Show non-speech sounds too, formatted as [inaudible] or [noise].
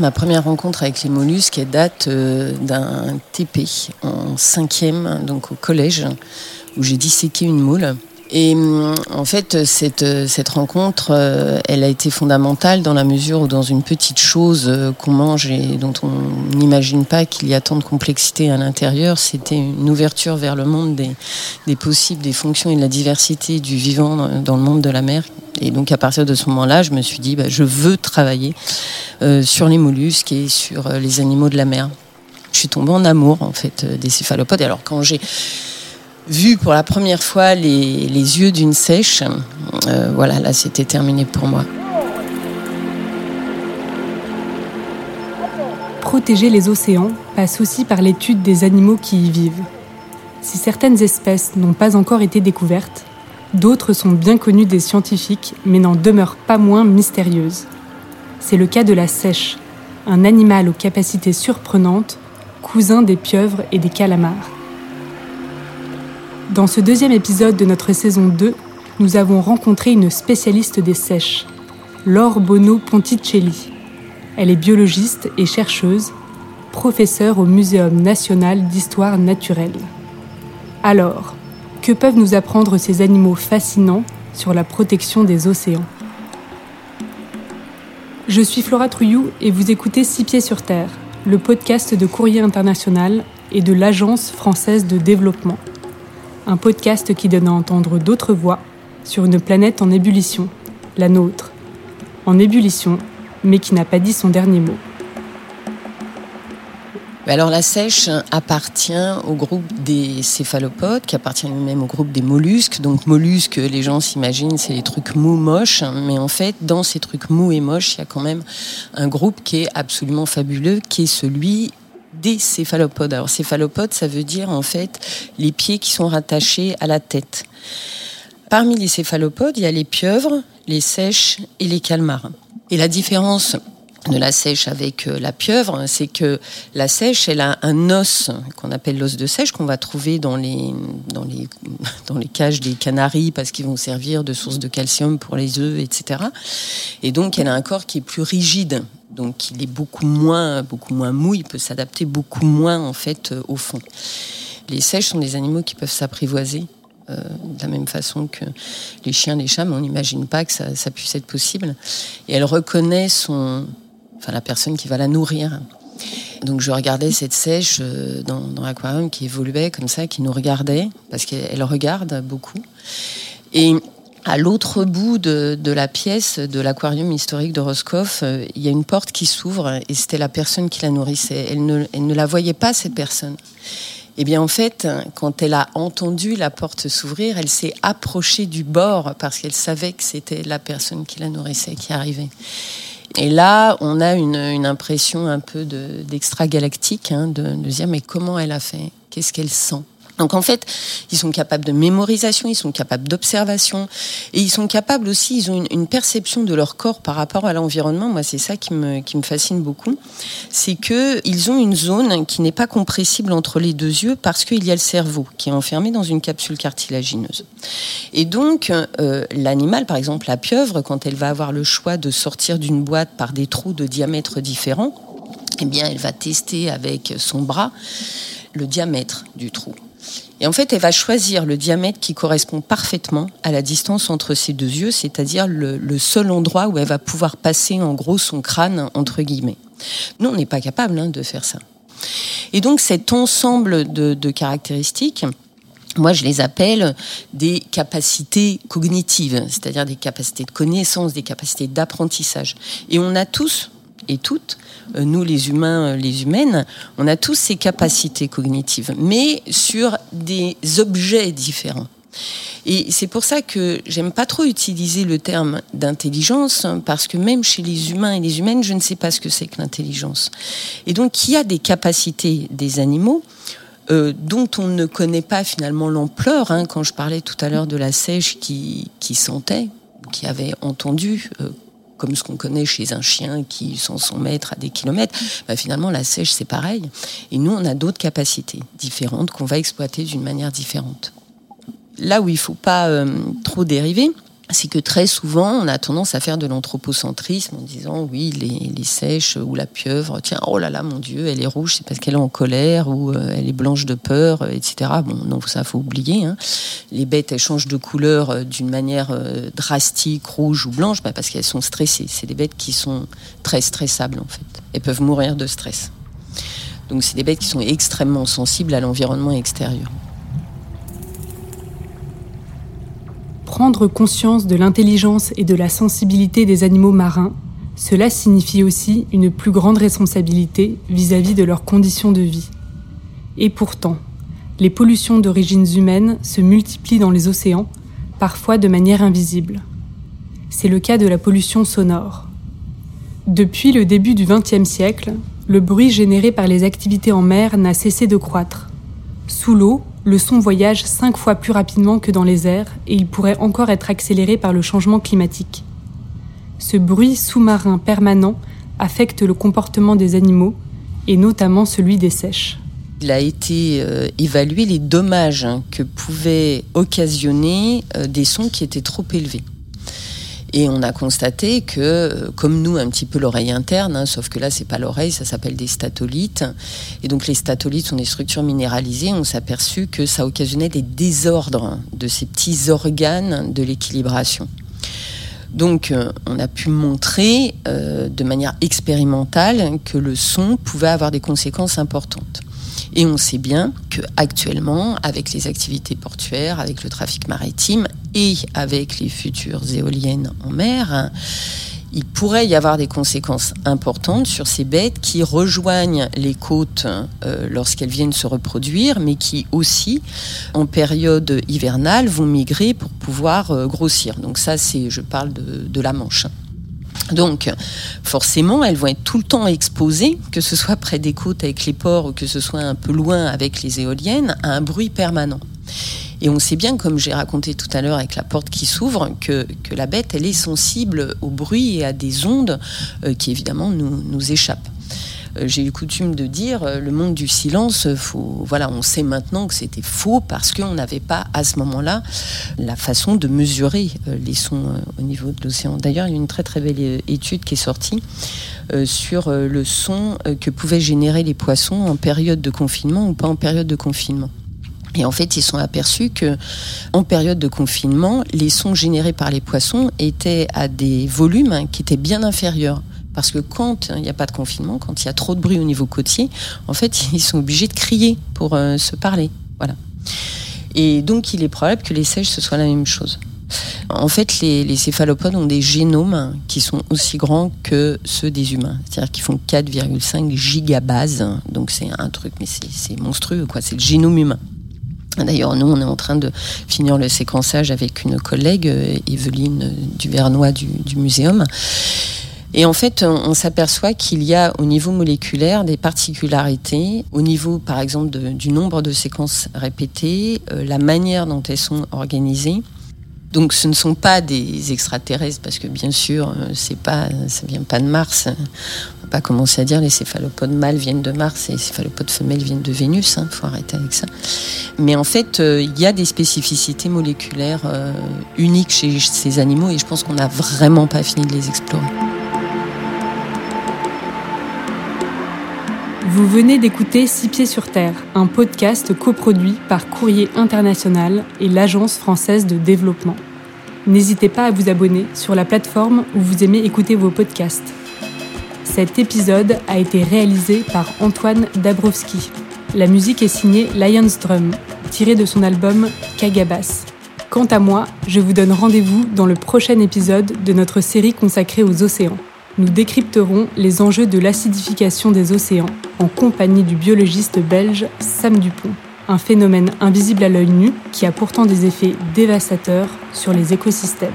Ma première rencontre avec les mollusques date euh, d'un TP en cinquième, donc au collège, où j'ai disséqué une moule. Et hum, en fait, cette, cette rencontre, euh, elle a été fondamentale dans la mesure où dans une petite chose euh, qu'on mange et dont on n'imagine pas qu'il y a tant de complexité à l'intérieur, c'était une ouverture vers le monde des, des, possibles, des fonctions et de la diversité du vivant dans le monde de la mer. Et donc à partir de ce moment-là, je me suis dit, bah, je veux travailler euh, sur les mollusques et sur euh, les animaux de la mer. Je suis tombée en amour en fait des céphalopodes. Alors quand j'ai vu pour la première fois les, yeux d'une sèche, euh, voilà, là c'était terminé pour moi. Protéger les océans passe aussi par l'étude des animaux qui y vivent. Si certaines espèces n'ont pas encore été découvertes, d'autres sont bien connues des scientifiques mais n'en demeurent pas moins mystérieuses. C'est le cas de la sèche, un animal aux capacités surprenantes, cousin des pieuvres et des calamars. Dans ce deuxième épisode de notre saison 2, nous avons rencontré une spécialiste des sèches, Laure Bono Ponticelli. Elle est biologiste et chercheuse, professeure au Muséum national d'histoire naturelle. Alors, que peuvent nous apprendre ces animaux fascinants sur la protection des océans? Je suis Flora Trouillou et vous écoutez Six Pieds sur Terre, le podcast de Courrier International et de l'Agence française de développement un podcast qui donne à entendre d'autres voix sur une planète en ébullition, la nôtre. En ébullition, mais qui n'a pas dit son dernier mot. Alors la sèche appartient au groupe des céphalopodes, qui appartient même au groupe des mollusques. Donc mollusques, les gens s'imaginent, c'est les trucs mous, moches. Mais en fait, dans ces trucs mous et moches, il y a quand même un groupe qui est absolument fabuleux, qui est celui des céphalopodes. Alors céphalopodes, ça veut dire en fait les pieds qui sont rattachés à la tête. Parmi les céphalopodes, il y a les pieuvres, les sèches et les calmars. Et la différence de la sèche avec euh, la pieuvre, c'est que la sèche, elle a un os qu'on appelle l'os de sèche qu'on va trouver dans les, dans les, [laughs] dans les cages des canaris parce qu'ils vont servir de source de calcium pour les œufs, etc. Et donc, elle a un corps qui est plus rigide. Donc, il est beaucoup moins, beaucoup moins mou, il peut s'adapter beaucoup moins, en fait, euh, au fond. Les sèches sont des animaux qui peuvent s'apprivoiser euh, de la même façon que les chiens, les chats, mais on n'imagine pas que ça, ça, puisse être possible. Et elle reconnaît son, enfin la personne qui va la nourrir. Donc je regardais cette sèche euh, dans, l'aquarium qui évoluait comme ça, qui nous regardait, parce qu'elle regarde beaucoup. Et à l'autre bout de, la pièce de l'aquarium historique de Roscoff, euh, il y a une porte qui s'ouvre et c'était la personne qui la nourrissait. Elle ne la voyait pas, cette personne. Eh bien, en fait, quand elle a entendu la porte s'ouvrir, elle s'est approchée du bord parce qu'elle savait que c'était la personne qui la nourrissait qui arrivait. Et là, on a une, impression un peu d'extra-galactique, hein, de dire mais comment elle a fait? Qu'est-ce qu'elle sent? Donc en fait, ils sont capables de mémorisation, ils sont capables d'observation, et ils sont capables aussi, ils ont une, perception de leur corps par rapport à l'environnement. Moi, c'est ça qui me, fascine beaucoup, c'est que ils ont une zone qui n'est pas compressible entre les deux yeux parce qu'il y a le cerveau qui est enfermé dans une capsule cartilagineuse. Et donc, euh, l'animal, par exemple la pieuvre, quand elle va avoir le choix de sortir d'une boîte par des trous de diamètre différents, eh bien, elle va tester avec son bras le diamètre du trou. Et en fait, elle va choisir le diamètre qui correspond parfaitement à la distance entre ses deux yeux, c'est-à-dire le, seul endroit où elle va pouvoir passer en gros son crâne, entre guillemets. Nous, on n'est pas capable hein, de faire ça. Et donc cet ensemble de, de caractéristiques, moi, je les appelle des capacités cognitives, c'est-à-dire des capacités de connaissance, des capacités d'apprentissage. Et on a tous et toutes, euh, nous les humains, euh, les humaines, on a tous ces capacités cognitives, mais sur des objets différents. Et c'est pour ça que j'aime pas trop utiliser le terme d'intelligence, parce que même chez les humains et les humaines, je ne sais pas ce que c'est que l'intelligence. Et donc, il y a des capacités des animaux euh, dont on ne connaît pas finalement l'ampleur. Hein, quand je parlais tout à l'heure de la sèche qui, sentait, qui avait entendu comme ce qu'on connaît chez un chien qui sent son maître à des kilomètres, bah finalement la sèche c'est pareil. Et nous on a d'autres capacités différentes qu'on va exploiter d'une manière différente. Là où il faut pas euh, trop dériver, c'est que très souvent, on a tendance à faire de l'anthropocentrisme en disant oui, les, sèches ou la pieuvre, tiens, oh là là, mon Dieu, elle est rouge, c'est parce qu'elle est en colère ou euh, elle est blanche de peur, euh, etc. Bon, non, ça faut oublier. Hein. Les bêtes, elles changent de couleur euh, d'une manière drastique, rouge ou blanche, bah, parce qu'elles sont stressées. C'est des bêtes qui sont très stressables en fait. Elles peuvent mourir de stress. Donc c'est des bêtes qui sont extrêmement sensibles à l'environnement extérieur. Prendre conscience de l'intelligence et de la sensibilité des animaux marins, cela signifie aussi une plus grande responsabilité vis-à-vis de leurs conditions de vie. Et pourtant, les pollutions d'origine humaine se multiplient dans les océans, parfois de manière invisible. C'est le cas de la pollution sonore. Depuis le début du XXe siècle, le bruit généré par les activités en mer n'a cessé de croître. Sous l'eau, le son voyage cinq fois plus rapidement que dans les airs et il pourrait encore être accéléré par le changement climatique. Ce bruit sous-marin permanent affecte le comportement des animaux et notamment celui des sèches. Il a été euh, évalué les dommages hein, que pouvaient occasionner euh, des sons qui étaient trop élevés. Et on a constaté que, comme nous, un petit peu l'oreille interne, hein, sauf que là, c'est pas l'oreille, ça s'appelle des statolites. Et donc, les statolites sont des structures minéralisées. On s'est aperçu que ça occasionnait des désordres de ces petits organes de l'équilibration. Donc, euh, on a pu montrer euh, de manière expérimentale que le son pouvait avoir des conséquences importantes. Et on sait bien que actuellement, avec les activités portuaires, avec le trafic maritime et avec les futures éoliennes en mer, il pourrait y avoir des conséquences importantes sur ces bêtes qui rejoignent les côtes euh, lorsqu'elles viennent se reproduire, mais qui aussi, en période hivernale, vont migrer pour pouvoir euh, grossir. Donc ça, c'est, je parle de, de la Manche. Donc, forcément, elles vont être tout le temps exposées, que ce soit près des côtes avec les ports ou que ce soit un peu loin avec les éoliennes, à un bruit permanent. Et on sait bien, comme j'ai raconté tout à l'heure avec la porte qui s'ouvre, que, la bête, elle est sensible au bruit et à des ondes euh, qui, évidemment, nous, nous échappent. Euh, j'ai eu coutume de dire euh, le monde du silence, faut, voilà, on sait maintenant que c'était faux parce qu'on n'avait pas à ce moment-là la façon de mesurer euh, les sons au niveau de l'océan. D'ailleurs, il y a une très très belle étude qui est sortie sur le son que pouvaient générer les poissons en période de confinement ou pas en période de confinement. Et en fait, ils sont aperçus que, en période de confinement, les sons générés par les poissons étaient à des volumes qui étaient bien inférieurs parce que quand il n'y a pas de confinement, quand il y a trop de bruit au niveau côtier, en fait, [laughs] ils sont obligés de crier pour euh, se parler. Voilà. Et donc, il est probable que les sèches, ce soit la même chose. En fait, les, céphalopodes ont des génomes qui sont aussi grands que ceux des humains. C'est-à-dire qu'ils font 4,5 gigabases. Donc, c'est un truc, mais c'est monstrueux, quoi. C'est le génome humain. D'ailleurs, nous, on est en train de finir le séquençage avec une collègue, euh, Evelyne Duvernois du, du Muséum. Et en fait, on, s'aperçoit qu'il y a au niveau moléculaire des particularités, au niveau par exemple du nombre de séquences répétées, euh, la manière dont elles sont organisées. Donc ce ne sont pas des extraterrestres parce que bien sûr, euh, c'est pas, ça vient pas de Mars. On va pas commencer à dire les céphalopodes mâles viennent de Mars et les céphalopodes femelles viennent de Vénus. Il hein, faut arrêter avec ça. Mais en fait, euh, il y a des spécificités moléculaires uniques chez ces animaux et je pense qu'on n'a vraiment pas fini de les explorer. Vous venez d'écouter Six Pieds sur Terre, un podcast coproduit par Courrier International et l'Agence française de développement. N'hésitez pas à vous abonner sur la plateforme où vous aimez écouter vos podcasts. Cet épisode a été réalisé par Antoine Dabrowski. La musique est signée Lions Drum, tirée de son album Kagabas. Quant à moi, je vous donne rendez-vous dans le prochain épisode de notre série consacrée aux océans nous décrypterons les enjeux de l'acidification des océans en compagnie du biologiste belge Sam Dupont, un phénomène invisible à l'œil nu qui a pourtant des effets dévastateurs sur les écosystèmes.